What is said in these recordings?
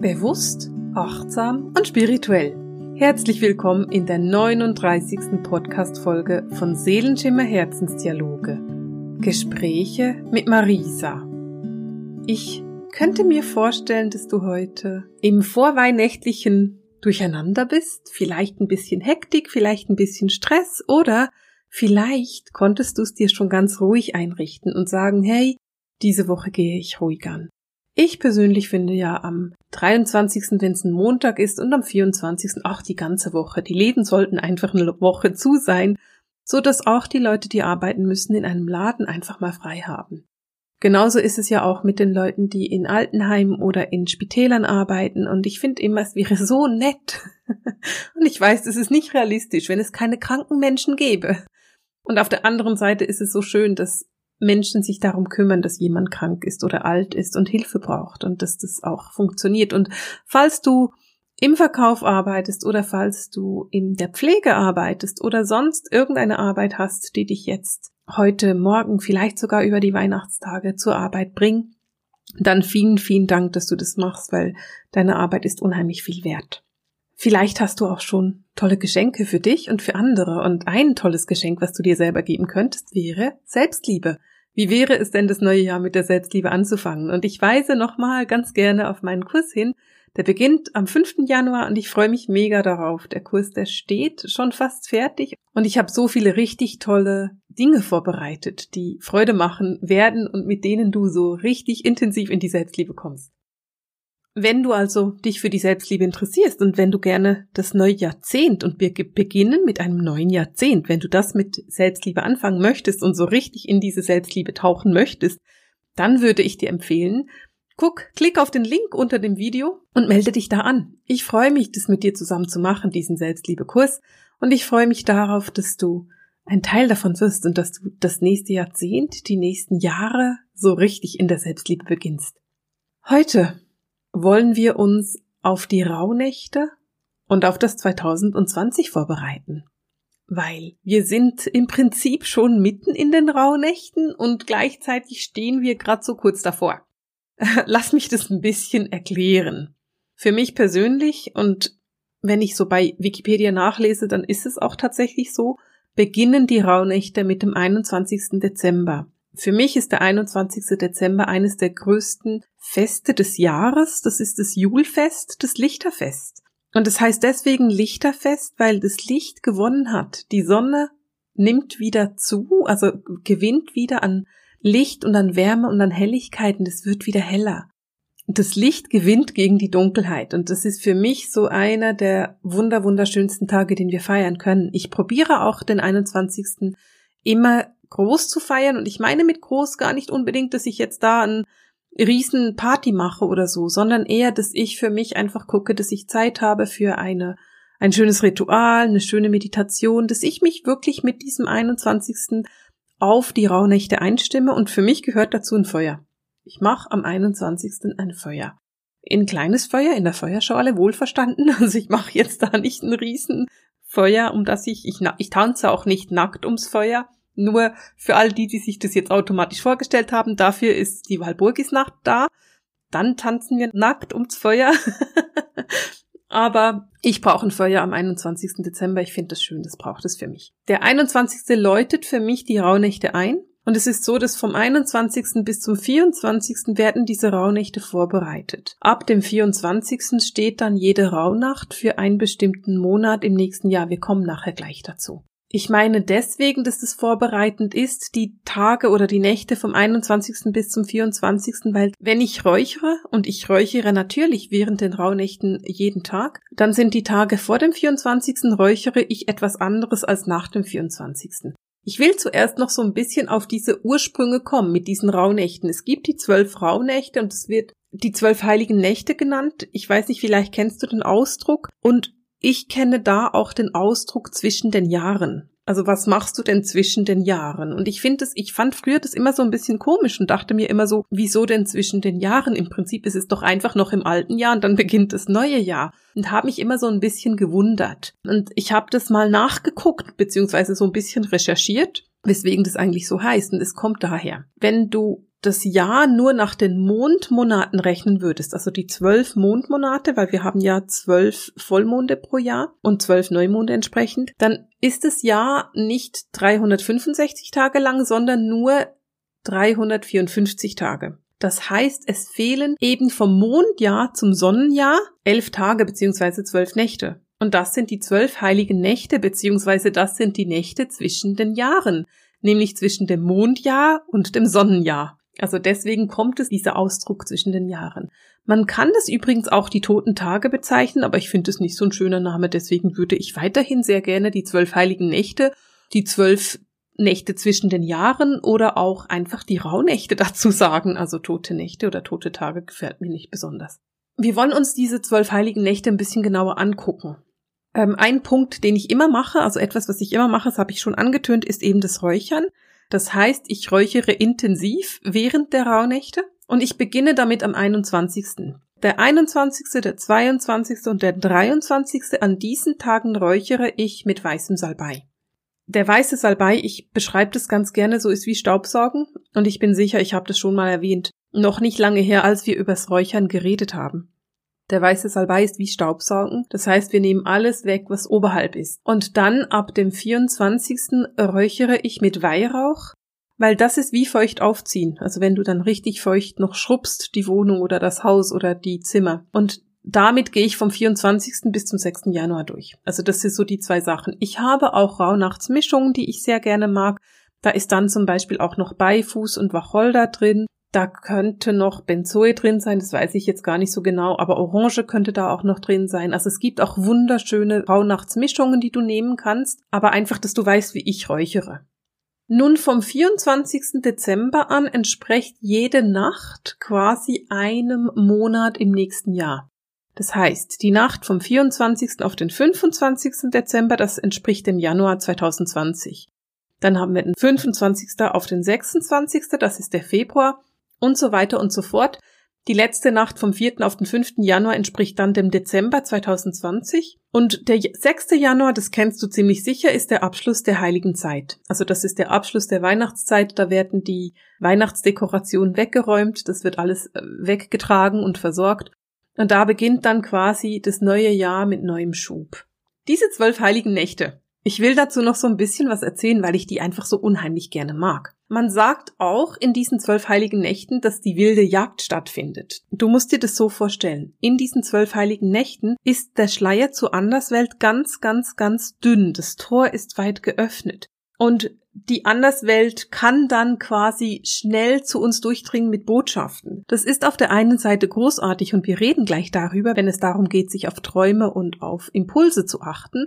Bewusst, achtsam und spirituell. Herzlich willkommen in der 39. Podcast-Folge von Seelenschimmer Herzensdialoge. Gespräche mit Marisa. Ich könnte mir vorstellen, dass du heute im vorweihnachtlichen Durcheinander bist, vielleicht ein bisschen Hektik, vielleicht ein bisschen Stress oder vielleicht konntest du es dir schon ganz ruhig einrichten und sagen, hey, diese Woche gehe ich ruhig an. Ich persönlich finde ja am 23., wenn es ein Montag ist und am 24. auch die ganze Woche. Die Läden sollten einfach eine Woche zu sein, so dass auch die Leute, die arbeiten müssen, in einem Laden einfach mal frei haben. Genauso ist es ja auch mit den Leuten, die in Altenheimen oder in Spitälern arbeiten. Und ich finde immer, es wäre so nett. und ich weiß, es ist nicht realistisch, wenn es keine kranken Menschen gäbe. Und auf der anderen Seite ist es so schön, dass Menschen sich darum kümmern, dass jemand krank ist oder alt ist und Hilfe braucht und dass das auch funktioniert. Und falls du im Verkauf arbeitest oder falls du in der Pflege arbeitest oder sonst irgendeine Arbeit hast, die dich jetzt heute, morgen, vielleicht sogar über die Weihnachtstage zur Arbeit bringt, dann vielen, vielen Dank, dass du das machst, weil deine Arbeit ist unheimlich viel wert. Vielleicht hast du auch schon tolle Geschenke für dich und für andere und ein tolles Geschenk, was du dir selber geben könntest, wäre Selbstliebe. Wie wäre es denn, das neue Jahr mit der Selbstliebe anzufangen? Und ich weise nochmal ganz gerne auf meinen Kurs hin. Der beginnt am 5. Januar und ich freue mich mega darauf. Der Kurs, der steht schon fast fertig und ich habe so viele richtig tolle Dinge vorbereitet, die Freude machen werden und mit denen du so richtig intensiv in die Selbstliebe kommst. Wenn du also dich für die Selbstliebe interessierst und wenn du gerne das neue Jahrzehnt und wir beginnen mit einem neuen Jahrzehnt, wenn du das mit Selbstliebe anfangen möchtest und so richtig in diese Selbstliebe tauchen möchtest, dann würde ich dir empfehlen, guck, klick auf den Link unter dem Video und melde dich da an. Ich freue mich, das mit dir zusammen zu machen, diesen Selbstliebe-Kurs, und ich freue mich darauf, dass du ein Teil davon wirst und dass du das nächste Jahrzehnt, die nächsten Jahre so richtig in der Selbstliebe beginnst. Heute wollen wir uns auf die Rauhnächte und auf das 2020 vorbereiten. Weil wir sind im Prinzip schon mitten in den Rauhnächten und gleichzeitig stehen wir gerade so kurz davor. Lass mich das ein bisschen erklären. Für mich persönlich und wenn ich so bei Wikipedia nachlese, dann ist es auch tatsächlich so, beginnen die Rauhnächte mit dem 21. Dezember. Für mich ist der 21. Dezember eines der größten Feste des Jahres. Das ist das Julfest, das Lichterfest. Und es das heißt deswegen Lichterfest, weil das Licht gewonnen hat. Die Sonne nimmt wieder zu, also gewinnt wieder an Licht und an Wärme und an Helligkeit und es wird wieder heller. Das Licht gewinnt gegen die Dunkelheit und das ist für mich so einer der wunder wunderschönsten Tage, den wir feiern können. Ich probiere auch den 21. immer groß zu feiern. Und ich meine mit groß gar nicht unbedingt, dass ich jetzt da ein riesen Party mache oder so, sondern eher, dass ich für mich einfach gucke, dass ich Zeit habe für eine ein schönes Ritual, eine schöne Meditation, dass ich mich wirklich mit diesem 21. auf die Rauhnächte einstimme und für mich gehört dazu ein Feuer. Ich mache am 21. ein Feuer. Ein kleines Feuer in der Feuerschale, wohlverstanden. Also ich mache jetzt da nicht ein riesen Feuer, um das ich, ich, ich tanze auch nicht nackt ums Feuer, nur für all die, die sich das jetzt automatisch vorgestellt haben, dafür ist die Walburgisnacht da. Dann tanzen wir nackt ums Feuer. Aber ich brauche ein Feuer am 21. Dezember. Ich finde das schön, das braucht es für mich. Der 21. läutet für mich die Rauhnächte ein. Und es ist so, dass vom 21. bis zum 24. werden diese Rauhnächte vorbereitet. Ab dem 24. steht dann jede Rauhnacht für einen bestimmten Monat im nächsten Jahr. Wir kommen nachher gleich dazu. Ich meine deswegen, dass das vorbereitend ist, die Tage oder die Nächte vom 21. bis zum 24., weil wenn ich räuchere, und ich räuchere natürlich während den Rauhnächten jeden Tag, dann sind die Tage vor dem 24. räuchere ich etwas anderes als nach dem 24. Ich will zuerst noch so ein bisschen auf diese Ursprünge kommen mit diesen Rauhnächten. Es gibt die zwölf Rauhnächte und es wird die zwölf heiligen Nächte genannt. Ich weiß nicht, vielleicht kennst du den Ausdruck. Und ich kenne da auch den Ausdruck zwischen den Jahren. Also was machst du denn zwischen den Jahren? Und ich finde es, ich fand früher das immer so ein bisschen komisch und dachte mir immer so, wieso denn zwischen den Jahren? Im Prinzip ist es doch einfach noch im alten Jahr und dann beginnt das neue Jahr. Und habe mich immer so ein bisschen gewundert. Und ich habe das mal nachgeguckt, beziehungsweise so ein bisschen recherchiert, weswegen das eigentlich so heißt. Und es kommt daher. Wenn du das Jahr nur nach den Mondmonaten rechnen würdest, also die zwölf Mondmonate, weil wir haben ja zwölf Vollmonde pro Jahr und zwölf Neumonde entsprechend, dann ist das Jahr nicht 365 Tage lang, sondern nur 354 Tage. Das heißt, es fehlen eben vom Mondjahr zum Sonnenjahr elf Tage beziehungsweise zwölf Nächte. Und das sind die zwölf heiligen Nächte beziehungsweise das sind die Nächte zwischen den Jahren, nämlich zwischen dem Mondjahr und dem Sonnenjahr. Also deswegen kommt es dieser Ausdruck zwischen den Jahren. Man kann das übrigens auch die toten Tage bezeichnen, aber ich finde es nicht so ein schöner Name, deswegen würde ich weiterhin sehr gerne die zwölf heiligen Nächte, die zwölf Nächte zwischen den Jahren oder auch einfach die Rauhnächte dazu sagen. Also tote Nächte oder tote Tage gefällt mir nicht besonders. Wir wollen uns diese zwölf heiligen Nächte ein bisschen genauer angucken. Ähm, ein Punkt, den ich immer mache, also etwas, was ich immer mache, das habe ich schon angetönt, ist eben das Räuchern. Das heißt, ich räuchere intensiv während der Rauhnächte und ich beginne damit am 21. Der 21., der 22. und der 23. an diesen Tagen räuchere ich mit weißem Salbei. Der weiße Salbei, ich beschreibe das ganz gerne, so ist wie Staubsaugen und ich bin sicher, ich habe das schon mal erwähnt, noch nicht lange her, als wir übers Räuchern geredet haben. Der weiße Salbei ist wie Staubsaugen. Das heißt, wir nehmen alles weg, was oberhalb ist. Und dann ab dem 24. räuchere ich mit Weihrauch, weil das ist wie feucht aufziehen. Also wenn du dann richtig feucht noch schrubbst, die Wohnung oder das Haus oder die Zimmer. Und damit gehe ich vom 24. bis zum 6. Januar durch. Also das sind so die zwei Sachen. Ich habe auch Rauhnachtsmischungen, die ich sehr gerne mag. Da ist dann zum Beispiel auch noch Beifuß und Wacholder drin. Da könnte noch Benzoe drin sein, das weiß ich jetzt gar nicht so genau, aber Orange könnte da auch noch drin sein. Also es gibt auch wunderschöne Rauhnachtsmischungen, die du nehmen kannst, aber einfach, dass du weißt, wie ich räuchere. Nun vom 24. Dezember an entspricht jede Nacht quasi einem Monat im nächsten Jahr. Das heißt, die Nacht vom 24. auf den 25. Dezember, das entspricht dem Januar 2020. Dann haben wir den 25. auf den 26. Das ist der Februar und so weiter und so fort. Die letzte Nacht vom 4. auf den 5. Januar entspricht dann dem Dezember 2020. Und der 6. Januar, das kennst du ziemlich sicher, ist der Abschluss der Heiligen Zeit. Also das ist der Abschluss der Weihnachtszeit. Da werden die Weihnachtsdekorationen weggeräumt. Das wird alles äh, weggetragen und versorgt. Und da beginnt dann quasi das neue Jahr mit neuem Schub. Diese zwölf heiligen Nächte, ich will dazu noch so ein bisschen was erzählen, weil ich die einfach so unheimlich gerne mag. Man sagt auch in diesen zwölf heiligen Nächten, dass die wilde Jagd stattfindet. Du musst dir das so vorstellen. In diesen zwölf heiligen Nächten ist der Schleier zur Anderswelt ganz, ganz, ganz dünn. Das Tor ist weit geöffnet. Und die Anderswelt kann dann quasi schnell zu uns durchdringen mit Botschaften. Das ist auf der einen Seite großartig und wir reden gleich darüber, wenn es darum geht, sich auf Träume und auf Impulse zu achten.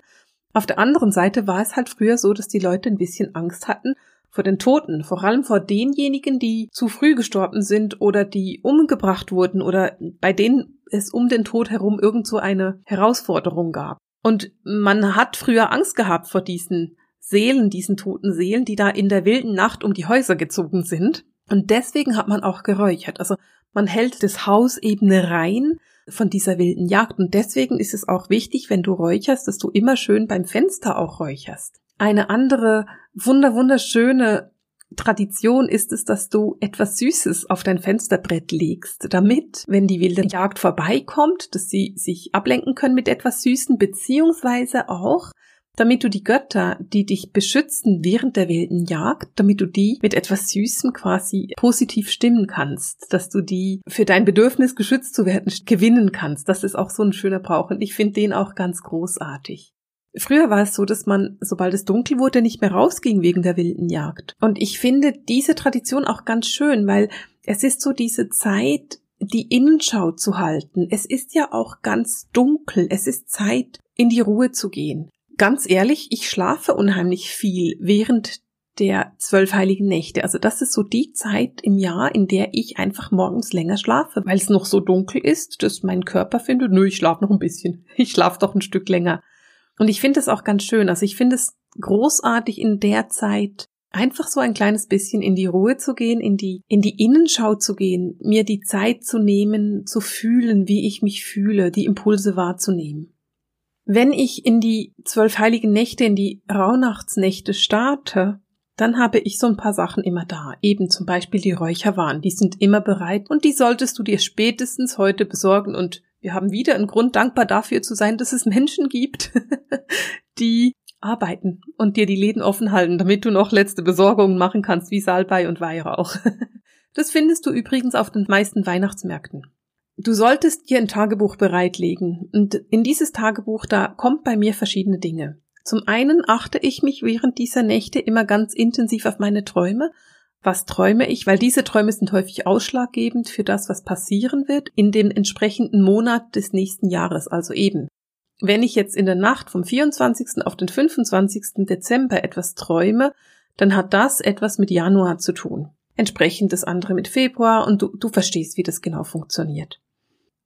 Auf der anderen Seite war es halt früher so, dass die Leute ein bisschen Angst hatten vor den Toten, vor allem vor denjenigen, die zu früh gestorben sind oder die umgebracht wurden oder bei denen es um den Tod herum irgend so eine Herausforderung gab. Und man hat früher Angst gehabt vor diesen Seelen, diesen toten Seelen, die da in der wilden Nacht um die Häuser gezogen sind. Und deswegen hat man auch geräuchert. Also man hält das Haus eben rein, von dieser wilden Jagd. Und deswegen ist es auch wichtig, wenn du räucherst, dass du immer schön beim Fenster auch räucherst. Eine andere wunder wunderschöne Tradition ist es, dass du etwas Süßes auf dein Fensterbrett legst, damit, wenn die wilde Jagd vorbeikommt, dass sie sich ablenken können mit etwas Süßen, beziehungsweise auch, damit du die Götter, die dich beschützen während der wilden Jagd, damit du die mit etwas Süßem quasi positiv stimmen kannst, dass du die für dein Bedürfnis geschützt zu werden gewinnen kannst. Das ist auch so ein schöner Brauch und ich finde den auch ganz großartig. Früher war es so, dass man, sobald es dunkel wurde, nicht mehr rausging wegen der wilden Jagd. Und ich finde diese Tradition auch ganz schön, weil es ist so diese Zeit, die Innenschau zu halten. Es ist ja auch ganz dunkel. Es ist Zeit, in die Ruhe zu gehen ganz ehrlich, ich schlafe unheimlich viel während der zwölf heiligen Nächte. Also das ist so die Zeit im Jahr, in der ich einfach morgens länger schlafe, weil es noch so dunkel ist, dass mein Körper findet, nö, ich schlafe noch ein bisschen. Ich schlafe doch ein Stück länger. Und ich finde es auch ganz schön. Also ich finde es großartig in der Zeit einfach so ein kleines bisschen in die Ruhe zu gehen, in die, in die Innenschau zu gehen, mir die Zeit zu nehmen, zu fühlen, wie ich mich fühle, die Impulse wahrzunehmen. Wenn ich in die zwölf heiligen Nächte, in die Rauhnachtsnächte starte, dann habe ich so ein paar Sachen immer da. Eben zum Beispiel die Räucherwaren, die sind immer bereit und die solltest du dir spätestens heute besorgen und wir haben wieder einen Grund, dankbar dafür zu sein, dass es Menschen gibt, die arbeiten und dir die Läden offen halten, damit du noch letzte Besorgungen machen kannst, wie Salbei und Weihrauch. Das findest du übrigens auf den meisten Weihnachtsmärkten. Du solltest dir ein Tagebuch bereitlegen und in dieses Tagebuch da kommt bei mir verschiedene Dinge. Zum einen achte ich mich während dieser Nächte immer ganz intensiv auf meine Träume. Was träume ich? Weil diese Träume sind häufig ausschlaggebend für das, was passieren wird in dem entsprechenden Monat des nächsten Jahres. Also eben, wenn ich jetzt in der Nacht vom 24. auf den 25. Dezember etwas träume, dann hat das etwas mit Januar zu tun. Entsprechend das andere mit Februar und du, du verstehst, wie das genau funktioniert.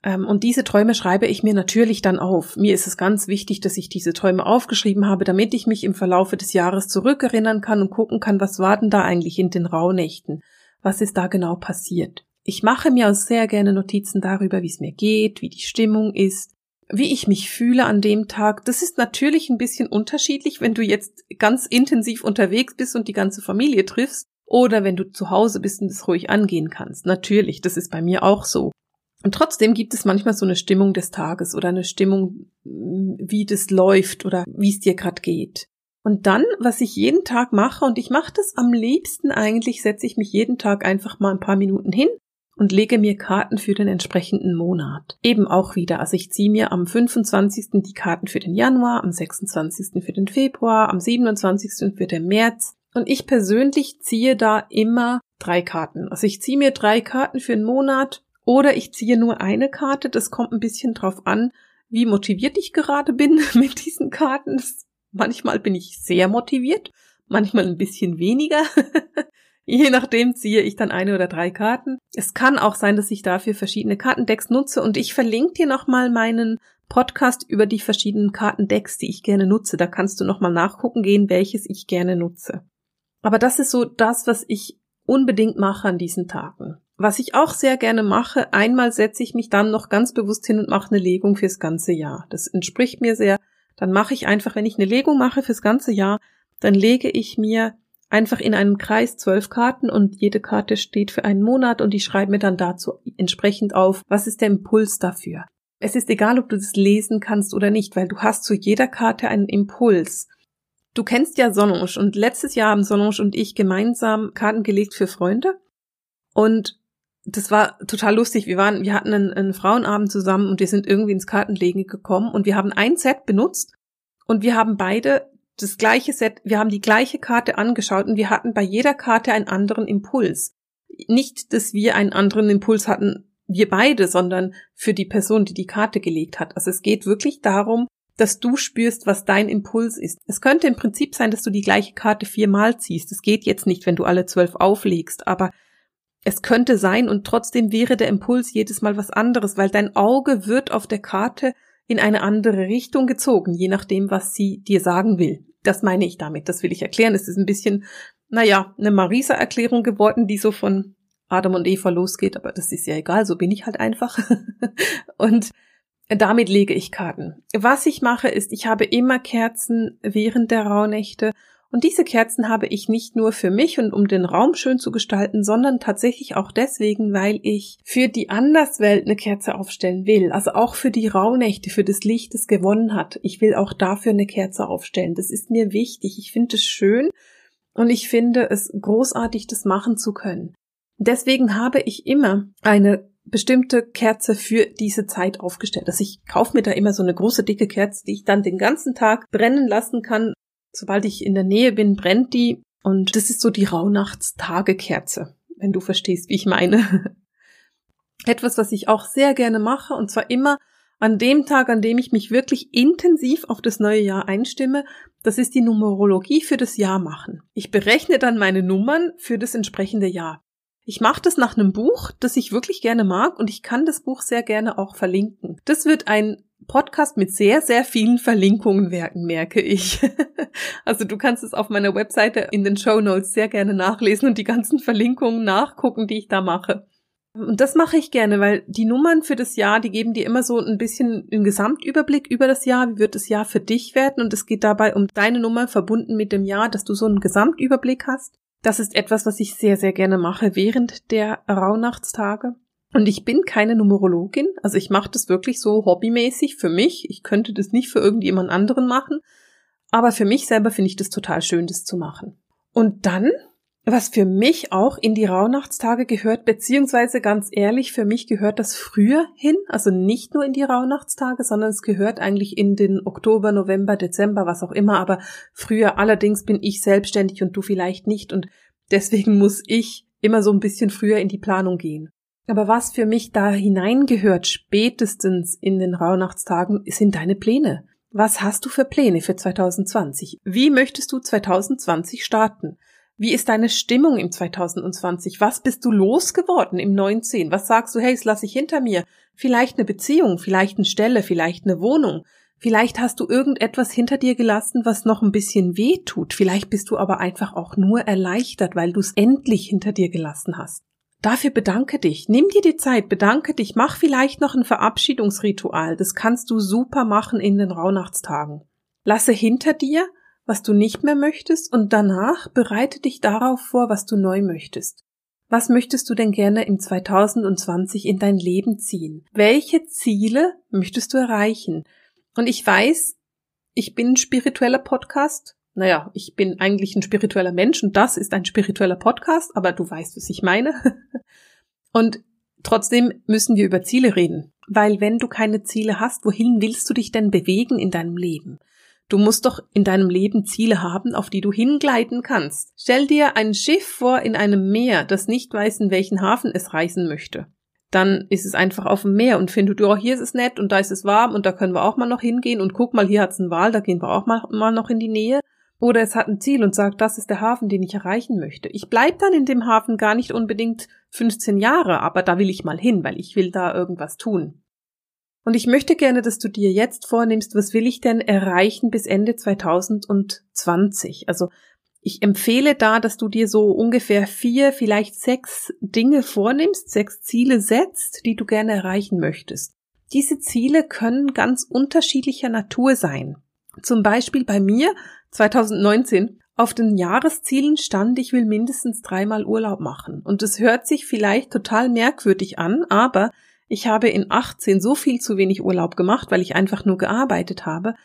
Ähm, und diese Träume schreibe ich mir natürlich dann auf. Mir ist es ganz wichtig, dass ich diese Träume aufgeschrieben habe, damit ich mich im Verlaufe des Jahres zurückerinnern kann und gucken kann, was war denn da eigentlich in den Rauhnächten? Was ist da genau passiert? Ich mache mir auch sehr gerne Notizen darüber, wie es mir geht, wie die Stimmung ist, wie ich mich fühle an dem Tag. Das ist natürlich ein bisschen unterschiedlich, wenn du jetzt ganz intensiv unterwegs bist und die ganze Familie triffst oder wenn du zu Hause bist und es ruhig angehen kannst. Natürlich, das ist bei mir auch so. Und trotzdem gibt es manchmal so eine Stimmung des Tages oder eine Stimmung, mm, wie das läuft oder wie es dir gerade geht. Und dann, was ich jeden Tag mache, und ich mache das am liebsten eigentlich, setze ich mich jeden Tag einfach mal ein paar Minuten hin und lege mir Karten für den entsprechenden Monat. Eben auch wieder. Also ich ziehe mir am 25. die Karten für den Januar, am 26. für den Februar, am 27. für den März. Und ich persönlich ziehe da immer drei Karten. Also ich ziehe mir drei Karten für den Monat oder ich ziehe nur eine Karte. Das kommt ein bisschen drauf an, wie motiviert ich gerade bin mit diesen Karten. manchmal bin ich sehr motiviert, manchmal ein bisschen weniger. Je nachdem ziehe ich dann eine oder drei Karten. Es kann auch sein, dass ich dafür verschiedene Kartendecks nutze und ich verlinke dir nochmal meinen Podcast über die verschiedenen Kartendecks, die ich gerne nutze. Da kannst du nochmal nachgucken gehen, welches ich gerne nutze. Aber das ist so das, was ich unbedingt mache an diesen Tagen. Was ich auch sehr gerne mache, einmal setze ich mich dann noch ganz bewusst hin und mache eine Legung fürs ganze Jahr. Das entspricht mir sehr. Dann mache ich einfach, wenn ich eine Legung mache fürs ganze Jahr, dann lege ich mir einfach in einem Kreis zwölf Karten und jede Karte steht für einen Monat und ich schreibe mir dann dazu entsprechend auf, was ist der Impuls dafür. Es ist egal, ob du das lesen kannst oder nicht, weil du hast zu jeder Karte einen Impuls. Du kennst ja Solange und letztes Jahr haben Solange und ich gemeinsam Karten gelegt für Freunde und das war total lustig. Wir waren, wir hatten einen, einen Frauenabend zusammen und wir sind irgendwie ins Kartenlegen gekommen und wir haben ein Set benutzt und wir haben beide das gleiche Set, wir haben die gleiche Karte angeschaut und wir hatten bei jeder Karte einen anderen Impuls. Nicht, dass wir einen anderen Impuls hatten, wir beide, sondern für die Person, die die Karte gelegt hat. Also es geht wirklich darum, dass du spürst, was dein Impuls ist. Es könnte im Prinzip sein, dass du die gleiche Karte viermal ziehst. Das geht jetzt nicht, wenn du alle zwölf auflegst, aber es könnte sein und trotzdem wäre der Impuls jedes Mal was anderes, weil dein Auge wird auf der Karte in eine andere Richtung gezogen, je nachdem, was sie dir sagen will. Das meine ich damit, das will ich erklären. Es ist ein bisschen, naja, eine Marisa-Erklärung geworden, die so von Adam und Eva losgeht, aber das ist ja egal, so bin ich halt einfach. und damit lege ich Karten. Was ich mache, ist, ich habe immer Kerzen während der Rauhnächte und diese Kerzen habe ich nicht nur für mich und um den Raum schön zu gestalten, sondern tatsächlich auch deswegen, weil ich für die Anderswelt eine Kerze aufstellen will. Also auch für die Rauhnächte, für das Licht, das gewonnen hat. Ich will auch dafür eine Kerze aufstellen. Das ist mir wichtig. Ich finde es schön und ich finde es großartig, das machen zu können. Deswegen habe ich immer eine bestimmte Kerze für diese Zeit aufgestellt. Also ich kaufe mir da immer so eine große dicke Kerze, die ich dann den ganzen Tag brennen lassen kann Sobald ich in der Nähe bin, brennt die und das ist so die Rauhnachtstagekerze, wenn du verstehst, wie ich meine. Etwas, was ich auch sehr gerne mache und zwar immer an dem Tag, an dem ich mich wirklich intensiv auf das neue Jahr einstimme, das ist die Numerologie für das Jahr machen. Ich berechne dann meine Nummern für das entsprechende Jahr. Ich mache das nach einem Buch, das ich wirklich gerne mag und ich kann das Buch sehr gerne auch verlinken. Das wird ein Podcast mit sehr, sehr vielen Verlinkungen werden, merke ich. also du kannst es auf meiner Webseite in den Show Notes sehr gerne nachlesen und die ganzen Verlinkungen nachgucken, die ich da mache. Und das mache ich gerne, weil die Nummern für das Jahr, die geben dir immer so ein bisschen einen Gesamtüberblick über das Jahr. Wie wird das Jahr für dich werden? Und es geht dabei um deine Nummer verbunden mit dem Jahr, dass du so einen Gesamtüberblick hast. Das ist etwas, was ich sehr, sehr gerne mache während der Rauhnachtstage. Und ich bin keine Numerologin, also ich mache das wirklich so hobbymäßig für mich. Ich könnte das nicht für irgendjemand anderen machen, aber für mich selber finde ich das total schön, das zu machen. Und dann was für mich auch in die Rauhnachtstage gehört, beziehungsweise ganz ehrlich, für mich gehört das früher hin, also nicht nur in die Rauhnachtstage, sondern es gehört eigentlich in den Oktober, November, Dezember, was auch immer, aber früher allerdings bin ich selbstständig und du vielleicht nicht und deswegen muss ich immer so ein bisschen früher in die Planung gehen. Aber was für mich da hineingehört, spätestens in den Rauhnachtstagen, sind deine Pläne. Was hast du für Pläne für 2020? Wie möchtest du 2020 starten? Wie ist deine Stimmung im 2020? Was bist du losgeworden im 19? Was sagst du, hey, das lasse ich hinter mir? Vielleicht eine Beziehung, vielleicht eine Stelle, vielleicht eine Wohnung. Vielleicht hast du irgendetwas hinter dir gelassen, was noch ein bisschen weh tut. Vielleicht bist du aber einfach auch nur erleichtert, weil du es endlich hinter dir gelassen hast. Dafür bedanke dich. Nimm dir die Zeit, bedanke dich, mach vielleicht noch ein Verabschiedungsritual. Das kannst du super machen in den Rauhnachtstagen. Lasse hinter dir was du nicht mehr möchtest und danach bereite dich darauf vor, was du neu möchtest. Was möchtest du denn gerne im 2020 in dein Leben ziehen? Welche Ziele möchtest du erreichen? Und ich weiß, ich bin ein spiritueller Podcast. Naja, ich bin eigentlich ein spiritueller Mensch und das ist ein spiritueller Podcast, aber du weißt, was ich meine. Und trotzdem müssen wir über Ziele reden. Weil wenn du keine Ziele hast, wohin willst du dich denn bewegen in deinem Leben? Du musst doch in deinem Leben Ziele haben, auf die du hingleiten kannst. Stell dir ein Schiff vor in einem Meer, das nicht weiß, in welchen Hafen es reisen möchte. Dann ist es einfach auf dem Meer und findet, oh, hier ist es nett und da ist es warm und da können wir auch mal noch hingehen und guck mal, hier hat's einen Wal, da gehen wir auch mal, mal noch in die Nähe. Oder es hat ein Ziel und sagt, das ist der Hafen, den ich erreichen möchte. Ich bleib dann in dem Hafen gar nicht unbedingt 15 Jahre, aber da will ich mal hin, weil ich will da irgendwas tun. Und ich möchte gerne, dass du dir jetzt vornimmst, was will ich denn erreichen bis Ende 2020? Also ich empfehle da, dass du dir so ungefähr vier, vielleicht sechs Dinge vornimmst, sechs Ziele setzt, die du gerne erreichen möchtest. Diese Ziele können ganz unterschiedlicher Natur sein. Zum Beispiel bei mir 2019 auf den Jahreszielen stand, ich will mindestens dreimal Urlaub machen. Und es hört sich vielleicht total merkwürdig an, aber ich habe in 18 so viel zu wenig Urlaub gemacht, weil ich einfach nur gearbeitet habe,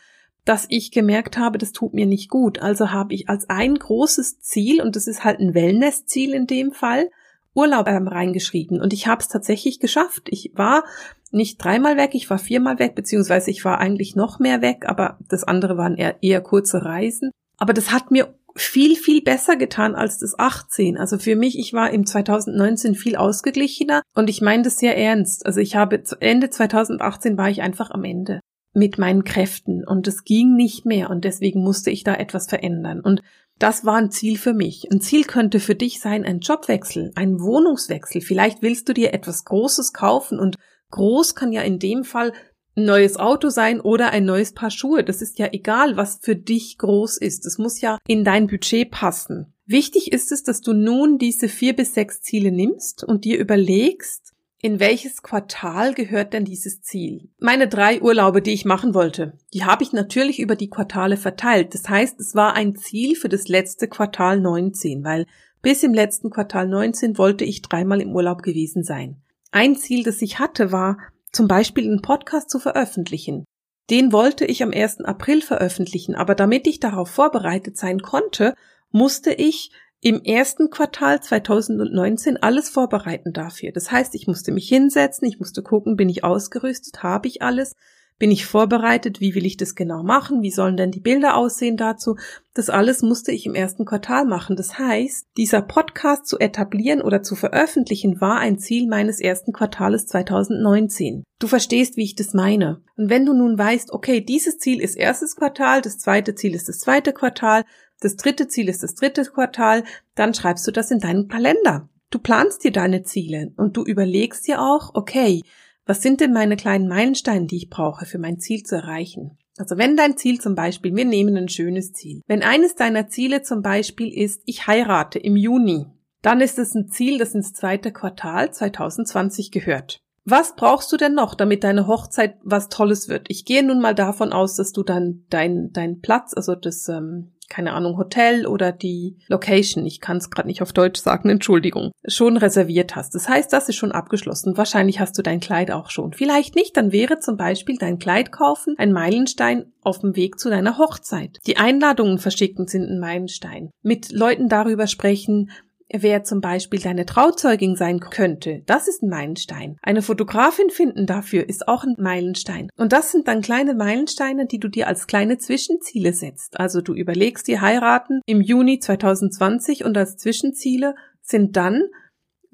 dass ich gemerkt habe, das tut mir nicht gut. Also habe ich als ein großes Ziel, und das ist halt ein Wellness-Ziel in dem Fall, Urlaub ähm, reingeschrieben. Und ich habe es tatsächlich geschafft. Ich war nicht dreimal weg, ich war viermal weg, beziehungsweise ich war eigentlich noch mehr weg, aber das andere waren eher, eher kurze Reisen. Aber das hat mir viel, viel besser getan als das 18. Also für mich, ich war im 2019 viel ausgeglichener und ich meine das sehr ernst. Also ich habe Ende 2018 war ich einfach am Ende mit meinen Kräften und es ging nicht mehr und deswegen musste ich da etwas verändern. Und das war ein Ziel für mich. Ein Ziel könnte für dich sein ein Jobwechsel, ein Wohnungswechsel. Vielleicht willst du dir etwas Großes kaufen und groß kann ja in dem Fall ein neues Auto sein oder ein neues Paar Schuhe. Das ist ja egal, was für dich groß ist. Es muss ja in dein Budget passen. Wichtig ist es, dass du nun diese vier bis sechs Ziele nimmst und dir überlegst, in welches Quartal gehört denn dieses Ziel? Meine drei Urlaube, die ich machen wollte, die habe ich natürlich über die Quartale verteilt. Das heißt, es war ein Ziel für das letzte Quartal 19, weil bis im letzten Quartal 19 wollte ich dreimal im Urlaub gewesen sein. Ein Ziel, das ich hatte, war, zum Beispiel einen Podcast zu veröffentlichen. Den wollte ich am 1. April veröffentlichen, aber damit ich darauf vorbereitet sein konnte, musste ich im ersten Quartal 2019 alles vorbereiten dafür. Das heißt, ich musste mich hinsetzen, ich musste gucken, bin ich ausgerüstet, habe ich alles, bin ich vorbereitet? Wie will ich das genau machen? Wie sollen denn die Bilder aussehen dazu? Das alles musste ich im ersten Quartal machen. Das heißt, dieser Podcast zu etablieren oder zu veröffentlichen war ein Ziel meines ersten Quartales 2019. Du verstehst, wie ich das meine. Und wenn du nun weißt, okay, dieses Ziel ist erstes Quartal, das zweite Ziel ist das zweite Quartal, das dritte Ziel ist das dritte Quartal, dann schreibst du das in deinen Kalender. Du planst dir deine Ziele und du überlegst dir auch, okay, was sind denn meine kleinen Meilensteine, die ich brauche, für mein Ziel zu erreichen? Also wenn dein Ziel zum Beispiel, wir nehmen ein schönes Ziel. Wenn eines deiner Ziele zum Beispiel ist, ich heirate im Juni, dann ist es ein Ziel, das ins zweite Quartal 2020 gehört. Was brauchst du denn noch, damit deine Hochzeit was Tolles wird? Ich gehe nun mal davon aus, dass du dann dein, dein Platz, also das, ähm, keine Ahnung, Hotel oder die Location, ich kann es gerade nicht auf Deutsch sagen, Entschuldigung, schon reserviert hast. Das heißt, das ist schon abgeschlossen. Wahrscheinlich hast du dein Kleid auch schon. Vielleicht nicht, dann wäre zum Beispiel dein Kleid kaufen ein Meilenstein auf dem Weg zu deiner Hochzeit. Die Einladungen verschicken sind ein Meilenstein. Mit Leuten darüber sprechen, wer zum Beispiel deine Trauzeugin sein könnte, das ist ein Meilenstein. Eine Fotografin finden dafür ist auch ein Meilenstein. Und das sind dann kleine Meilensteine, die du dir als kleine Zwischenziele setzt. Also du überlegst dir heiraten im Juni 2020 und als Zwischenziele sind dann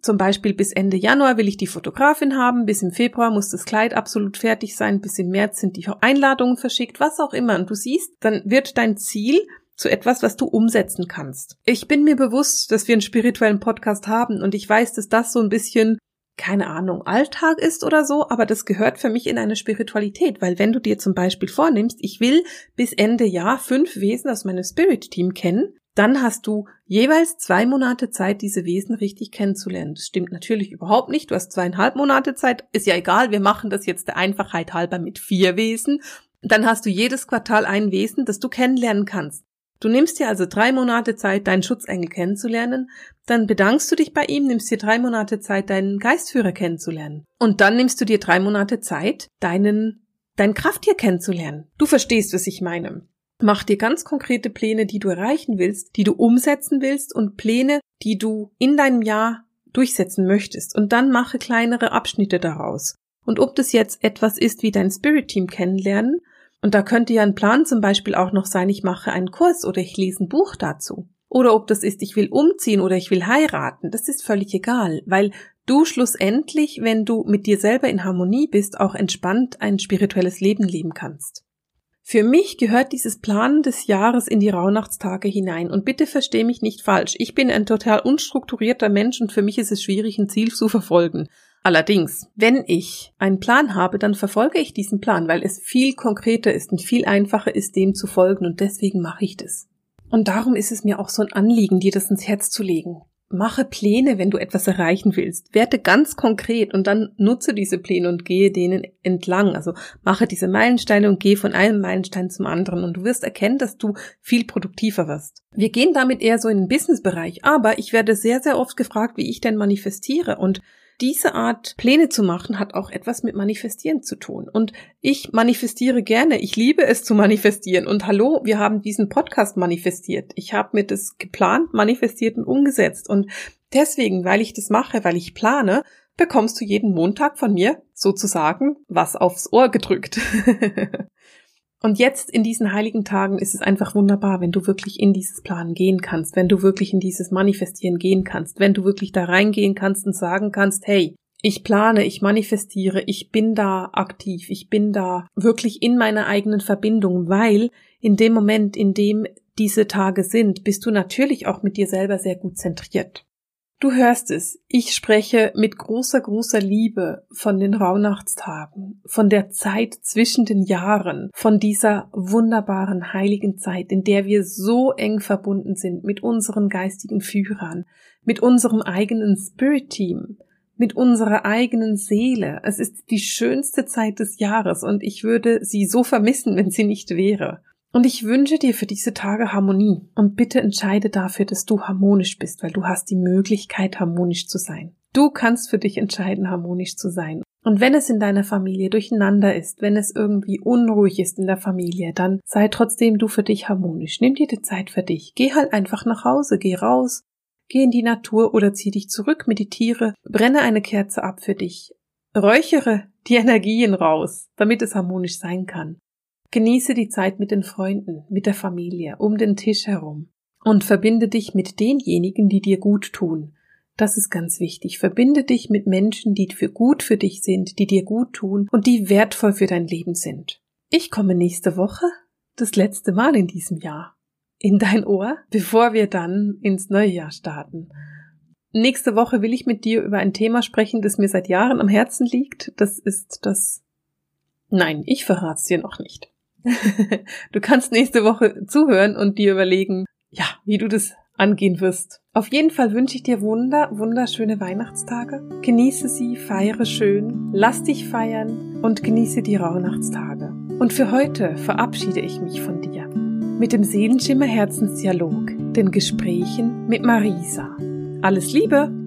zum Beispiel bis Ende Januar will ich die Fotografin haben, bis im Februar muss das Kleid absolut fertig sein, bis im März sind die Einladungen verschickt, was auch immer. Und du siehst, dann wird dein Ziel zu etwas, was du umsetzen kannst. Ich bin mir bewusst, dass wir einen spirituellen Podcast haben und ich weiß, dass das so ein bisschen keine Ahnung, Alltag ist oder so, aber das gehört für mich in eine Spiritualität, weil wenn du dir zum Beispiel vornimmst, ich will bis Ende Jahr fünf Wesen aus meinem Spirit-Team kennen, dann hast du jeweils zwei Monate Zeit, diese Wesen richtig kennenzulernen. Das stimmt natürlich überhaupt nicht. Du hast zweieinhalb Monate Zeit. Ist ja egal, wir machen das jetzt der Einfachheit halber mit vier Wesen. Dann hast du jedes Quartal ein Wesen, das du kennenlernen kannst. Du nimmst dir also drei Monate Zeit, deinen Schutzengel kennenzulernen, dann bedankst du dich bei ihm, nimmst dir drei Monate Zeit, deinen Geistführer kennenzulernen. Und dann nimmst du dir drei Monate Zeit, deinen, dein Krafttier kennenzulernen. Du verstehst, was ich meine. Mach dir ganz konkrete Pläne, die du erreichen willst, die du umsetzen willst und Pläne, die du in deinem Jahr durchsetzen möchtest. Und dann mache kleinere Abschnitte daraus. Und ob das jetzt etwas ist wie dein Spirit Team kennenlernen und da könnte ja ein Plan zum Beispiel auch noch sein, ich mache einen Kurs oder ich lese ein Buch dazu. Oder ob das ist, ich will umziehen oder ich will heiraten, das ist völlig egal, weil du schlussendlich, wenn du mit dir selber in Harmonie bist, auch entspannt ein spirituelles Leben leben kannst. Für mich gehört dieses Planen des Jahres in die Rauhnachtstage hinein. Und bitte versteh mich nicht falsch. Ich bin ein total unstrukturierter Mensch und für mich ist es schwierig, ein Ziel zu verfolgen. Allerdings, wenn ich einen Plan habe, dann verfolge ich diesen Plan, weil es viel konkreter ist und viel einfacher ist, dem zu folgen und deswegen mache ich das. Und darum ist es mir auch so ein Anliegen, dir das ins Herz zu legen. Mache Pläne, wenn du etwas erreichen willst. Werte ganz konkret und dann nutze diese Pläne und gehe denen entlang. Also mache diese Meilensteine und gehe von einem Meilenstein zum anderen und du wirst erkennen, dass du viel produktiver wirst. Wir gehen damit eher so in den Businessbereich, aber ich werde sehr, sehr oft gefragt, wie ich denn manifestiere und diese Art Pläne zu machen hat auch etwas mit Manifestieren zu tun. Und ich manifestiere gerne. Ich liebe es zu manifestieren. Und hallo, wir haben diesen Podcast manifestiert. Ich habe mir das geplant, manifestiert und umgesetzt. Und deswegen, weil ich das mache, weil ich plane, bekommst du jeden Montag von mir sozusagen was aufs Ohr gedrückt. Und jetzt in diesen heiligen Tagen ist es einfach wunderbar, wenn du wirklich in dieses Plan gehen kannst, wenn du wirklich in dieses Manifestieren gehen kannst, wenn du wirklich da reingehen kannst und sagen kannst, hey, ich plane, ich manifestiere, ich bin da aktiv, ich bin da wirklich in meiner eigenen Verbindung, weil in dem Moment, in dem diese Tage sind, bist du natürlich auch mit dir selber sehr gut zentriert. Du hörst es, ich spreche mit großer, großer Liebe von den Rauhnachtstagen, von der Zeit zwischen den Jahren, von dieser wunderbaren heiligen Zeit, in der wir so eng verbunden sind mit unseren geistigen Führern, mit unserem eigenen Spirit-Team, mit unserer eigenen Seele. Es ist die schönste Zeit des Jahres und ich würde sie so vermissen, wenn sie nicht wäre. Und ich wünsche dir für diese Tage Harmonie und bitte entscheide dafür, dass du harmonisch bist, weil du hast die Möglichkeit, harmonisch zu sein. Du kannst für dich entscheiden, harmonisch zu sein. Und wenn es in deiner Familie durcheinander ist, wenn es irgendwie unruhig ist in der Familie, dann sei trotzdem du für dich harmonisch. Nimm dir die Zeit für dich. Geh halt einfach nach Hause, geh raus, geh in die Natur oder zieh dich zurück, meditiere, brenne eine Kerze ab für dich. Räuchere die Energien raus, damit es harmonisch sein kann. Genieße die Zeit mit den Freunden, mit der Familie, um den Tisch herum und verbinde dich mit denjenigen, die dir gut tun. Das ist ganz wichtig. Verbinde dich mit Menschen, die für gut für dich sind, die dir gut tun und die wertvoll für dein Leben sind. Ich komme nächste Woche, das letzte Mal in diesem Jahr, in dein Ohr, bevor wir dann ins neue Jahr starten. Nächste Woche will ich mit dir über ein Thema sprechen, das mir seit Jahren am Herzen liegt. Das ist das Nein, ich verrat's dir noch nicht. du kannst nächste Woche zuhören und dir überlegen, ja, wie du das angehen wirst. Auf jeden Fall wünsche ich dir wunder, wunderschöne Weihnachtstage. Genieße sie, feiere schön, lass dich feiern und genieße die Rauhnachtstage. Und für heute verabschiede ich mich von dir mit dem Seelenschimmer Herzensdialog, den Gesprächen mit Marisa. Alles Liebe!